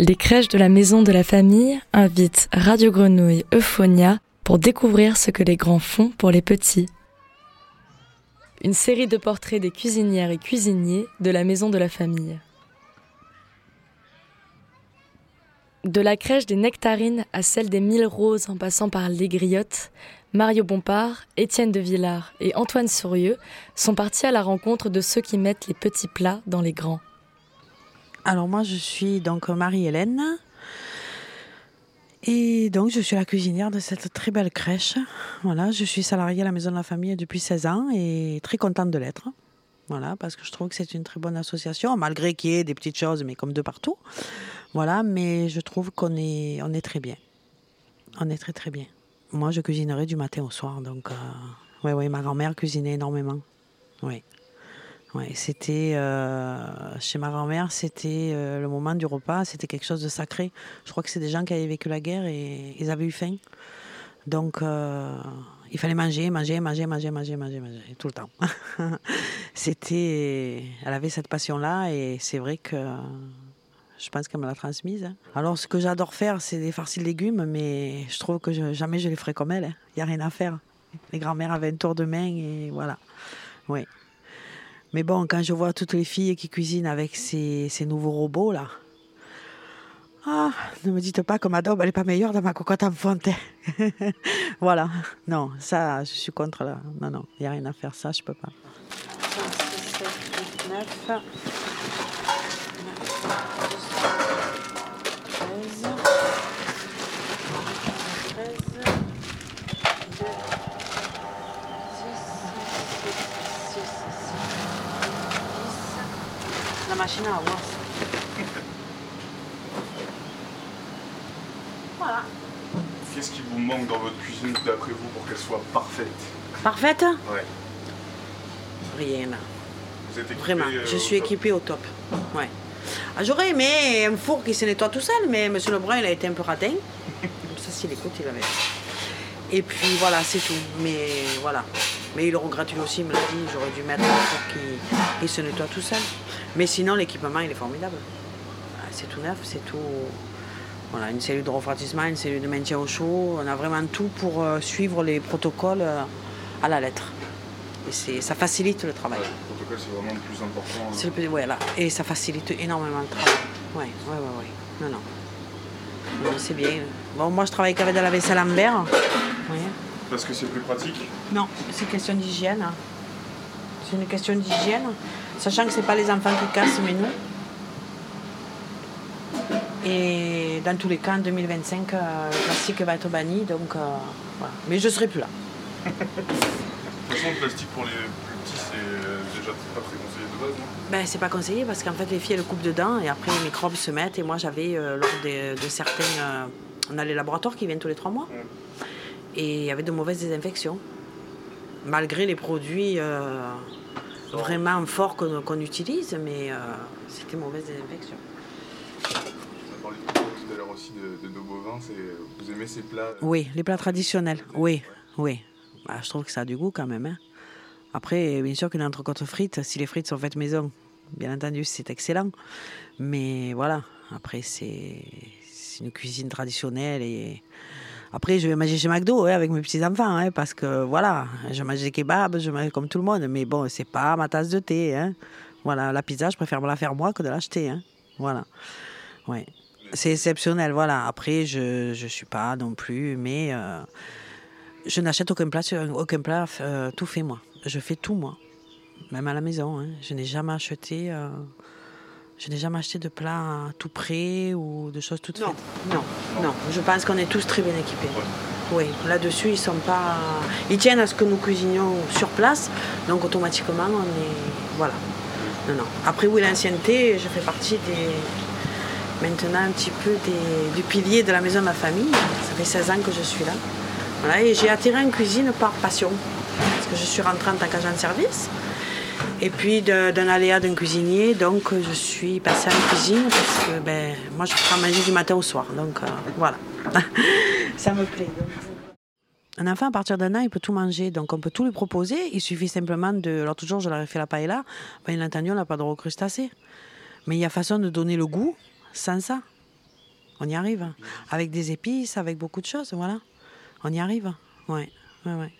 les crèches de la maison de la famille invitent Radio Grenouille Euphonia pour découvrir ce que les grands font pour les petits. Une série de portraits des cuisinières et cuisiniers de la maison de la famille. De la crèche des Nectarines à celle des Mille Roses en passant par les Griottes, Mario Bompard, Étienne de Villard et Antoine Sourieux sont partis à la rencontre de ceux qui mettent les petits plats dans les grands. Alors moi je suis donc Marie-Hélène et donc je suis la cuisinière de cette très belle crèche. Voilà, je suis salariée à la Maison de la Famille depuis 16 ans et très contente de l'être. Voilà, parce que je trouve que c'est une très bonne association, malgré qu'il y ait des petites choses, mais comme de partout. Voilà, mais je trouve qu'on est, on est très bien. On est très très bien. Moi, je cuisinerai du matin au soir, donc oui, euh, oui, ma grand-mère cuisinait énormément. Oui. Ouais, c'était euh, chez ma grand-mère, c'était euh, le moment du repas, c'était quelque chose de sacré. Je crois que c'est des gens qui avaient vécu la guerre et ils avaient eu faim. Donc il fallait manger, manger, manger, manger, manger, manger, manger tout le temps. c'était, elle avait cette passion-là et c'est vrai que je pense qu'elle me l'a transmise. Hein. Alors, ce que j'adore faire, c'est des farcis de légumes, mais je trouve que jamais je les ferai comme elle. Il hein. n'y a rien à faire. Les grands-mères avaient un tour de main et voilà. Oui. Mais bon, quand je vois toutes les filles qui cuisinent avec ces, nouveaux robots là, ah, ne me dites pas que ma daube, elle n'est pas meilleure dans ma cocotte en fonte. voilà. Non, ça, je suis contre là. Non, non, il n'y a rien à faire. Ça, je peux pas. 9. Machine à avoir. voilà. Qu'est-ce qui vous manque dans votre cuisine d'après vous pour qu'elle soit parfaite? Parfaite? Ouais. Rien. Vous êtes équipé, Vraiment, euh, je suis équipée au top. Ouais. Ah, J'aurais aimé un four qui se nettoie tout seul, mais M. Lebrun, il a été un peu ratin. Ça, s'il écoute, il avait. Et puis voilà, c'est tout. Mais voilà. Mais il le regrette lui aussi, il me l'a dit. J'aurais dû mettre un four qui, qui se nettoie tout seul. Mais sinon, l'équipement, il est formidable. Ah, c'est tout neuf, c'est tout. Voilà, une cellule de refroidissement, une cellule de maintien au chaud. On a vraiment tout pour euh, suivre les protocoles euh, à la lettre. Et ça facilite le travail. Le protocole, c'est vraiment le plus important. C'est le plus, voilà. Et ça facilite énormément le travail. Oui, oui, oui, oui. Non, non. c'est bien. Bon, moi, je travaille qu'avec de la vaisselle en verre. Parce que c'est plus pratique? Non, c'est une question d'hygiène. C'est une question d'hygiène. Sachant que ce n'est pas les enfants qui cassent, mais nous. Et dans tous les cas, en 2025, euh, le plastique va être banni, donc euh, voilà. Mais je ne serai plus là. de toute façon, le plastique pour les plus petits, c'est euh, déjà pas très conseillé de base, non? Ben, c'est pas conseillé parce qu'en fait, les filles, elles coupent dedans et après, les microbes se mettent. Et moi, j'avais, lors de, certains. on a les laboratoires qui viennent tous les trois mois. Et il y avait de mauvaises désinfections. Malgré les produits vraiment fort qu'on utilise, mais euh, c'était mauvaise désinfection. On a parlé tout à l'heure aussi de, nos bovins, vous aimez ces plats Oui, les plats traditionnels, oui, oui. Bah, je trouve que ça a du goût quand même. Hein. Après, bien sûr qu'une entrecôte frite, si les frites sont faites maison, bien entendu, c'est excellent. Mais voilà, après, c'est une cuisine traditionnelle et après, je vais manger chez McDo avec mes petits-enfants, hein, parce que voilà, je mange des kebabs, je mange comme tout le monde, mais bon, c'est pas ma tasse de thé. Hein. Voilà, la pizza, je préfère me la faire moi que de l'acheter. Hein. Voilà. Ouais. C'est exceptionnel, voilà. Après, je ne suis pas non plus, mais euh, je n'achète aucun plat, aucun plat euh, tout fait moi. Je fais tout moi, même à la maison. Je n'ai jamais acheté. Euh, je n'ai jamais acheté de plat tout prêt ou de choses toutes faites. Non, non, Je pense qu'on est tous très bien équipés. Oui, là-dessus, ils sont pas. Ils tiennent à ce que nous cuisinions sur place, donc automatiquement, on est. Voilà. Non, non. Après, oui, l'ancienneté, je fais partie des. Maintenant, un petit peu des... du pilier de la maison de ma famille. Ça fait 16 ans que je suis là. Voilà, et j'ai attiré en cuisine par passion. Parce que je suis rentrée en tant qu'agent de service. Et puis d'un aléa d'un cuisinier, donc je suis passée la cuisine parce que ben, moi je prends manger du matin au soir. Donc euh, voilà, ça me plaît. Un enfant à partir d'un an, il peut tout manger, donc on peut tout lui proposer. Il suffit simplement de. Alors toujours, je leur ai fait la paella. Bien entendu, on n'a pas de crustacés. Mais il y a façon de donner le goût sans ça. on y arrive. Avec des épices, avec beaucoup de choses, voilà. On y arrive. Ouais, ouais, ouais.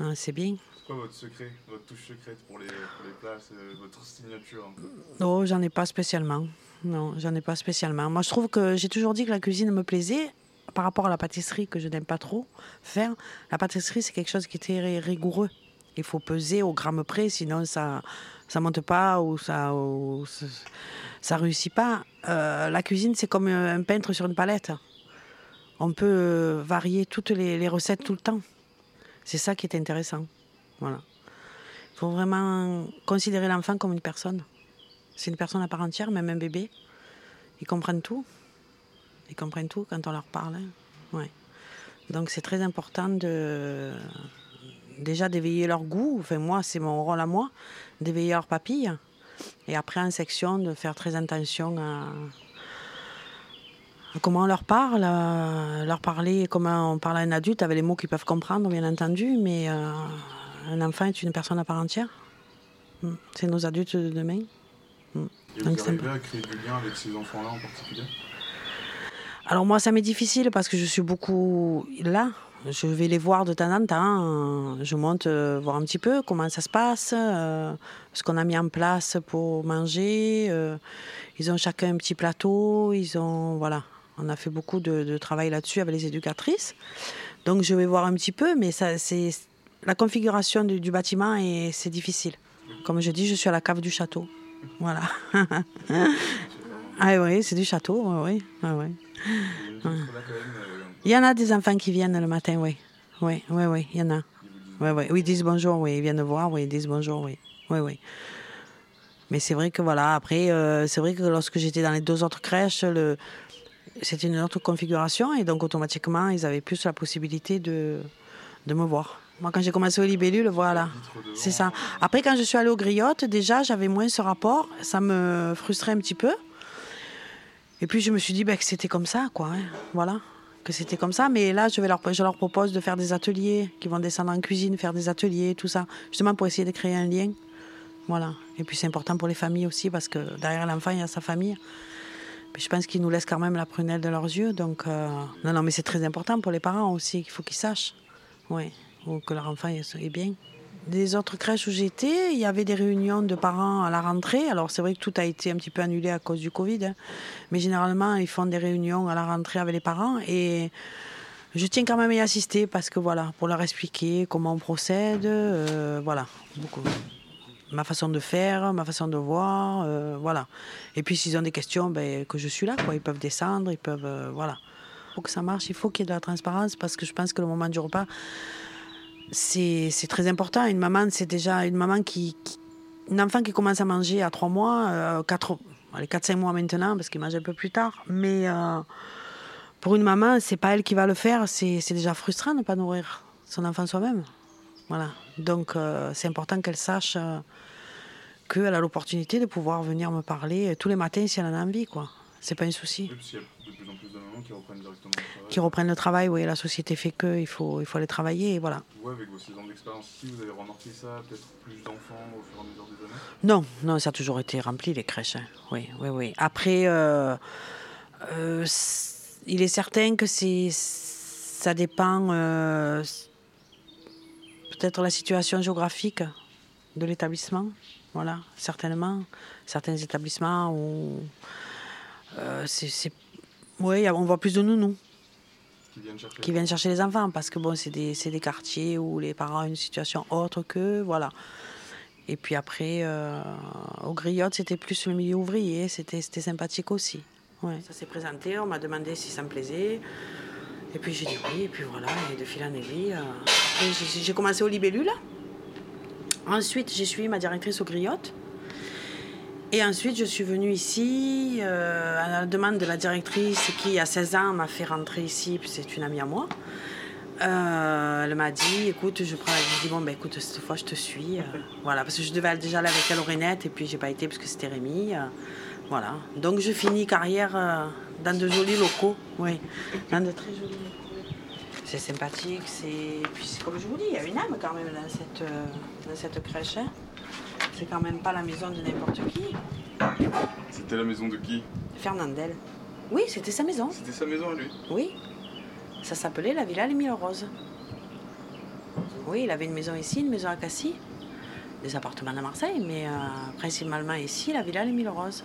Non, C'est bien. Quoi votre secret, votre touche secrète pour les, pour plats C'est votre signature un peu Non, j'en ai pas spécialement. Non, j'en ai pas spécialement. Moi, je trouve que j'ai toujours dit que la cuisine me plaisait par rapport à la pâtisserie que je n'aime pas trop faire. La pâtisserie, c'est quelque chose qui est très rigoureux. Il faut peser au gramme près, sinon ça ça monte pas ou ça ou ça, réussit pas. Euh, la cuisine, c'est comme un peintre sur une palette. On peut euh, varier toutes les recettes tout le temps. C'est ça qui est intéressant. Voilà. Il faut vraiment considérer l'enfant comme une personne. C'est une personne à part entière, même un bébé. Ils comprennent tout. Ils comprennent tout quand on leur parle. hein. Donc c'est très important de déjà d'éveiller leur goût. Enfin moi, c'est mon rôle à moi, d'éveiller leur papille. Et après en section, de faire très attention à, comment on leur parle, leur parler, comment on parle à un adulte avec les mots qu'ils peuvent comprendre, bien entendu. Mais euh, un enfant est une personne à part entière. Mm. C'est nos adultes de demain. Mm. Et Donc, vous arrivez à créer du lien avec ces enfants-là en particulier? Alors moi, ça m'est difficile parce que je suis beaucoup là. Je vais les voir de temps en temps. Je monte euh, voir un petit peu comment ça se passe, euh, ce qu'on a mis en place pour manger. euh, ils ont chacun un petit plateau. Ils ont voilà. On a fait beaucoup de, de travail là-dessus avec les éducatrices. Donc je vais voir un petit peu, mais ça, c'est la configuration du, bâtiment et c'est difficile. Comme je dis, je suis à la cave du château. Voilà. ah oui, c'est du château. Oui, oui. Il y en a des enfants qui viennent le matin, oui. Oui, oui, oui, il y en a. Oui, oui. Ils disent bonjour, oui. Ils viennent voir, oui, ils disent bonjour, oui. Oui, oui. Mais c'est vrai que voilà, après, euh, c'est vrai que lorsque j'étais dans les deux autres crèches, c'était une autre configuration et donc automatiquement, ils avaient plus la possibilité de me voir. Moi, quand j'ai commencé au libellule, voilà. C'est ça. Après, quand je suis allée aux griottes, déjà, j'avais moins ce rapport. Ça me frustrait un petit peu. Et puis, je me suis dit ben, que c'était comme ça, quoi. hein. Voilà. Que c'était comme ça. Mais là, je, vais leur, je leur propose de faire des ateliers, qui vont descendre en cuisine, faire des ateliers, tout ça. Justement, pour essayer de créer un lien. Voilà. Et puis, c'est important pour les familles aussi, parce que derrière l'enfant, il y a sa famille. Je pense qu'ils nous laissent quand même la prunelle de leurs yeux. Donc, euh, non, non, mais c'est très important pour les parents aussi, qu'il faut qu'ils sachent. Oui, ou que leur enfant est bien. Des autres crèches où j'étais, il y avait des réunions de parents à la rentrée. Alors c'est vrai que tout a été un petit peu annulé à cause du Covid, hein. mais généralement ils font des réunions à la rentrée avec les parents et je tiens quand même à y assister parce que voilà, pour leur expliquer comment on procède, euh, voilà, beaucoup. ma façon de faire, ma façon de voir, euh, voilà. Et puis s'ils ont des questions, ben, que je suis là, quoi. Ils peuvent descendre, ils peuvent, euh, voilà. Pour que ça marche, il faut qu'il y ait de la transparence parce que je pense que le moment du repas, c'est très important. Une maman, c'est déjà une maman qui, qui- Un enfant qui commence à manger à 3 mois, euh, 4, allez, 4-5 mois maintenant, parce qu'il mange un peu plus tard. Mais euh, pour une maman, c'est pas elle qui va le faire. C'est déjà frustrant de ne pas nourrir son enfant soi-même. Voilà. Donc, euh, c'est important qu'elle sache euh, qu'elle a l'opportunité de pouvoir venir me parler tous les matins si elle en a envie, quoi. C'est pas un souci. Qui reprennent directement le travail. Qui reprennent le travail, oui, la société fait que, il faut, il faut aller travailler, et voilà. Vous, avec vos 6 ans d'expérience ici, vous avez remarqué ça Peut-être plus d'enfants au fur et à mesure des années? Non, non, ça a toujours été rempli, les crèches. hein. Oui, oui, oui. Après, euh, euh, il est certain que c'est, ça dépend euh, peut-être la situation géographique de l'établissement. Voilà, certainement. Certains établissements où euh, c'est- oui, on voit plus de nounous qui viennent chercher qui viennent chercher les enfants parce que bon, c'est des, c'est des quartiers où les parents ont une situation autre que voilà. Et puis après, euh, au griotte, c'était plus le milieu ouvrier, c'était, c'était sympathique aussi. Ouais. Ça s'est présenté, on m'a demandé si ça me plaisait. Et puis j'ai dit oui, et puis voilà, et de fil en aiguille. euh, j'ai commencé au libellule. Ensuite, j'ai suivi ma directrice au griotte. Et ensuite, je suis venue ici euh, à la demande de la directrice qui, à 16 ans, m'a fait rentrer ici, puis c'est une amie à moi. Euh, elle m'a dit, écoute, je prends. Je dis, bon, ben écoute, cette fois, je te suis. euh, voilà, parce que je devais déjà aller avec elle au Renette, et puis j'ai pas été parce que c'était Rémi. voilà. Donc, je finis carrière dans de jolis locaux. Oui, dans de très jolis locaux. C'est sympathique, c'est. Puis, c'est comme je vous dis, il y a une âme quand même dans cette, dans cette crèche. hein. C'est quand même pas la maison de n'importe qui. C'était la maison de qui? Fernandel. Oui, c'était sa maison. C'était sa maison à lui. Oui. Ça s'appelait la Villa Les Mille Roses. Oui, il avait une maison ici, une maison à Cassis, des appartements à Marseille, mais euh, principalement ici, la Villa Les Mille Roses.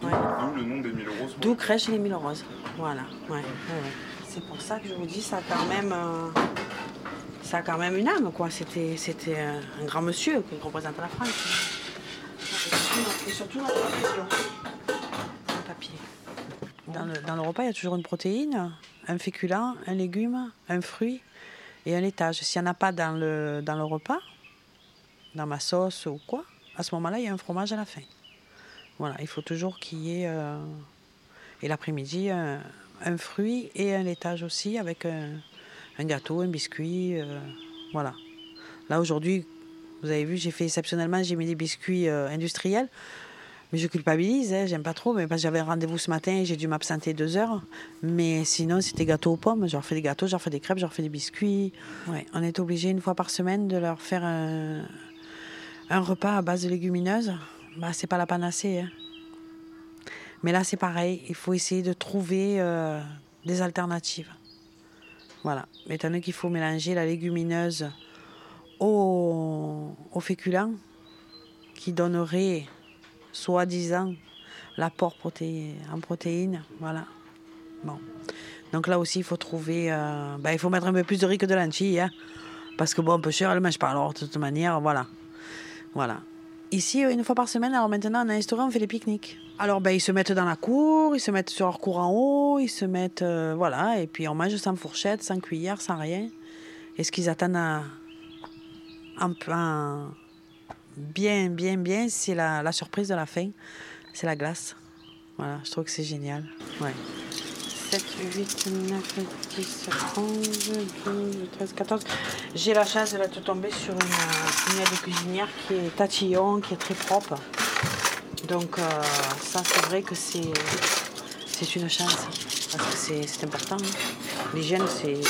D'où Ouais. d'où le nom des mille roses. D'où crèche les Mille Roses. Voilà. Ouais, ouais, ouais. C'est pour ça que je vous dis, ça a quand même, euh, ça a quand même une âme, quoi. C'était, c'était un grand monsieur qui représente la France. Et surtout notre région. Le papier. Dans le, dans le repas, il y a toujours une protéine, un féculent, un légume, un fruit et un laitage. S'il n'y en a pas dans le, dans le repas, dans ma sauce ou quoi, à ce moment-là, il y a un fromage à la fin. Voilà, il faut toujours qu'il y ait. euh, et l'après-midi, un, un fruit et un laitage aussi avec un, un gâteau, un biscuit. euh, voilà. Là, aujourd'hui, vous avez vu, j'ai fait exceptionnellement, j'ai mis des biscuits euh, industriels. Mais je culpabilise, hein, j'aime pas trop, mais parce que j'avais un rendez-vous ce matin et j'ai dû m'absenter deux heures. Mais sinon, c'était gâteau aux pommes. J'en fais des gâteaux, j'en fais des crêpes, j'en fais des biscuits. Ouais, on est obligé une fois par semaine de leur faire un, un repas à base de légumineuses. Bah, c'est pas la panacée. hein. Mais là, c'est pareil. Il faut essayer de trouver euh, des alternatives. Voilà. Étant donné qu'il faut mélanger la légumineuse au, au féculent, qui donnerait, soi-disant, l'apport proté- en protéines. Voilà. Bon. Donc là aussi, il faut trouver. euh, bah, il faut mettre un peu plus de riz que de lentilles. hein. parce que, bon, un peu cher, elle ne mange pas. Alors, de toute manière, voilà. Voilà. Ici, une fois par semaine, alors maintenant, on a un restaurant, on fait des pique-niques. Alors, ben, ils se mettent dans la cour, ils se mettent sur leur cour en haut, ils se mettent. euh, voilà, et puis on mange sans fourchette, sans cuillère, sans rien. Et ce qu'ils attendent un- bien, bien, bien, c'est la, la surprise de la fin. C'est la glace. Voilà, je trouve que c'est génial. Ouais. 7, 8, 9, 10, 11, 12, 13, 14. J'ai la chance de tombée sur une, une aide cuisinière qui est tatillon, qui est très propre. Donc euh, ça, c'est vrai que c'est c'est une chance. Parce que c'est c'est important. hein. L'hygiène, c'est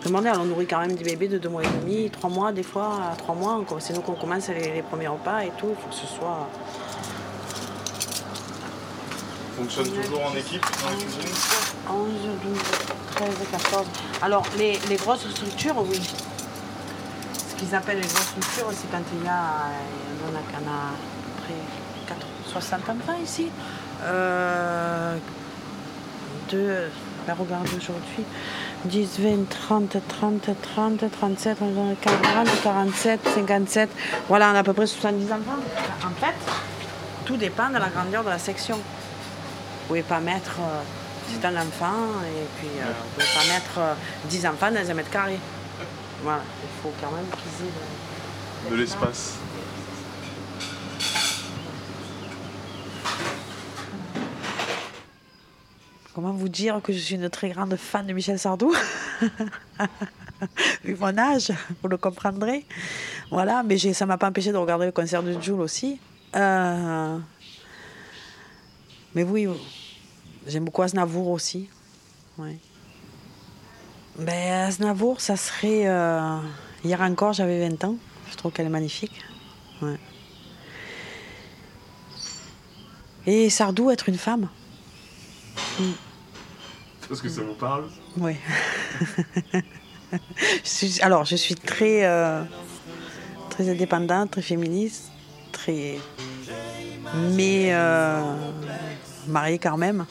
primordial. On nourrit quand même des bébés de 2 mois et demi, 3 mois, des fois, à 3 mois. C'est nous qu'on commence les, les premiers repas et tout. Il faut que ce soit... Fonctionne toujours en équipe dans la cuisine 11, 12, 13, 14. Alors, les, les grosses structures, oui. Ce qu'ils appellent les grosses structures, c'est quand il y a, euh, on a, on a à peu près 4 60 enfants ici. Euh, de, ben, regarde aujourd'hui, 10, 20, 30, 30, 30, 37, 40, 47, 57. Voilà, on a à peu près 70 enfants. En fait, tout dépend de la grandeur de la section. Vous pouvez pas mettre euh, c'est un enfant et puis euh, vous pouvez pas mettre euh, 10 enfants dans un mètre carré. Voilà, il faut quand même qu'ils aient le- de l'espace. Comment vous dire que je suis une très grande fan de Michel Sardou Vu mon âge, vous le comprendrez. Voilà, mais ça m'a pas empêché de regarder le concert de Jules aussi. Euh, Mais oui, j'aime beaucoup Aznavour aussi. Ouais. Ben, Aznavour, ça serait. euh, Hier encore, j'avais 20 ans. Je trouve qu'elle est magnifique. Ouais. Et Sardou, être une femme. Parce que ça vous parle Oui. Alors, je suis très, euh, très indépendante, très féministe, très. Mais euh, mariée quand même.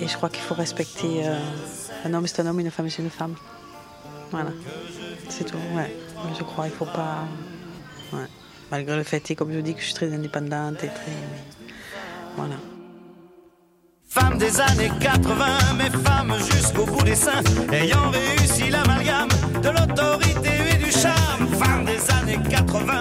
Et je crois qu'il faut respecter. euh, un homme, c'est un homme, une femme, c'est une femme. Voilà. C'est tout, ouais. Je crois, il faut pas. Ouais. Malgré le fait, et comme je dis, que je suis très indépendante et très. Voilà. Femme des années 80, mais femme jusqu'au bout des seins, ayant réussi l'amalgame de l'autorité et du charme. Femme des années 80,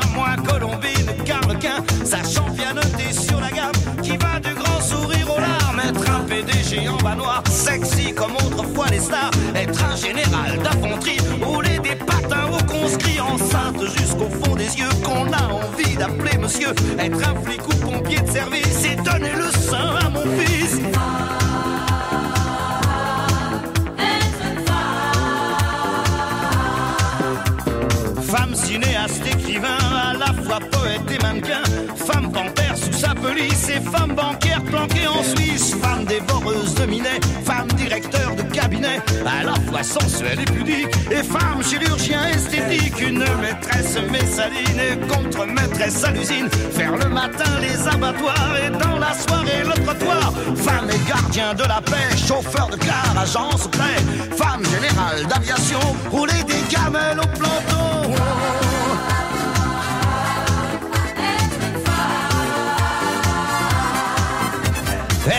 sexy comme autrefois les stars. Être un général d'infanterie, rouler des patins aux conscrits, enceinte jusqu'au fond des yeux, qu'on a envie d'appeler monsieur. Être un flic ou pompier de service et donner le sein à mon fils. Femme cinéaste, écrivain, à la fois poète et mannequin. Femme panthère sous sa police et femme bancaire planquée en Suisse, femme dévoreuse de minet, femme directeur de cabinet, à la fois sensuelle et pudique, et femme chirurgien esthétique, une maîtresse messaline et contre-maîtresse à l'usine, faire le matin les abattoirs et dans la soirée le trottoir, femme et gardien de la paix, chauffeur de car, agence près, femme générale d'aviation, rouler des gamelles au planton.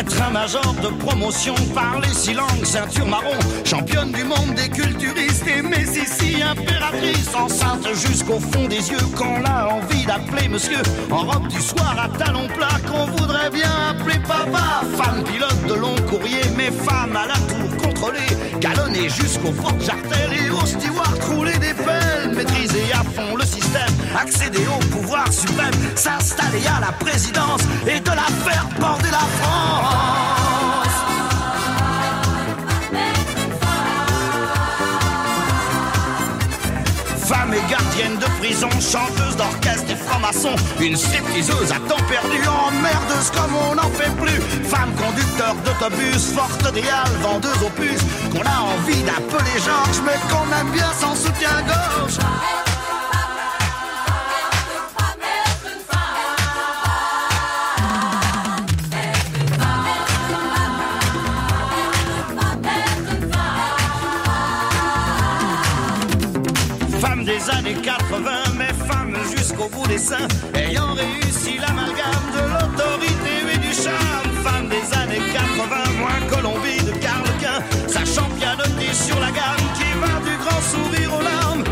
Être un major de promotion, parler six langues, ceinture marron, championne du monde des culturistes et mais ici impératrice, enceinte jusqu'au fond des yeux, qu'on a envie d'appeler monsieur, en robe du soir à talons plats, qu'on voudrait bien appeler papa, femme pilote de long courrier, mais femme à la tour contrôlée, galonnée jusqu'au porte-jartel et au steward rouler des pelles, maîtriser à fond le système, accéder au pouvoir suprême, s'installer à la présidence et de la faire border la France. Femme et gardienne de prison, chanteuse d'orchestre et franc-maçon, une stripteaseuse à temps perdu, emmerdeuse comme on n'en fait plus. Femme conducteur d'autobus, forte réale, vendeuse aux puces, qu'on a envie d'appeler Georges, mais qu'on aime bien sans soutien-gorge. Des seins, ayant réussi l'amalgame de l'autorité et du charme. Femme des années 80, moins Colombie de Carl Quint, sachant pianoter sur la gamme qui va du grand sourire aux larmes.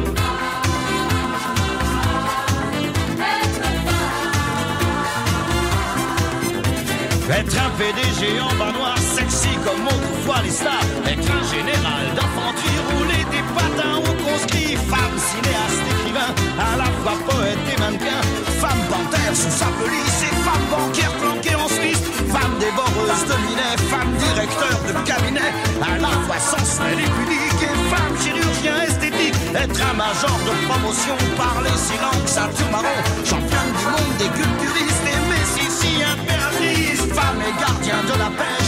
Être un PDG en bas noir, sexy comme autrefois les stars. Être un général d'infanterie, rouler des patins au conscrit. Femme cinéaste, écrivain, à la fois poète et mannequin. Femme panthère sous sa police et femme banquière planquée en Suisse. Femme dévoreuse de minet, femme directeur de cabinet. À la fois sensuelle et pudique et femme chirurgien esthétique. Être un major de promotion, parler six langues, ceinture marron. Championne du monde des culturistes et Messi si impératrice. Femme et gardien de la paix,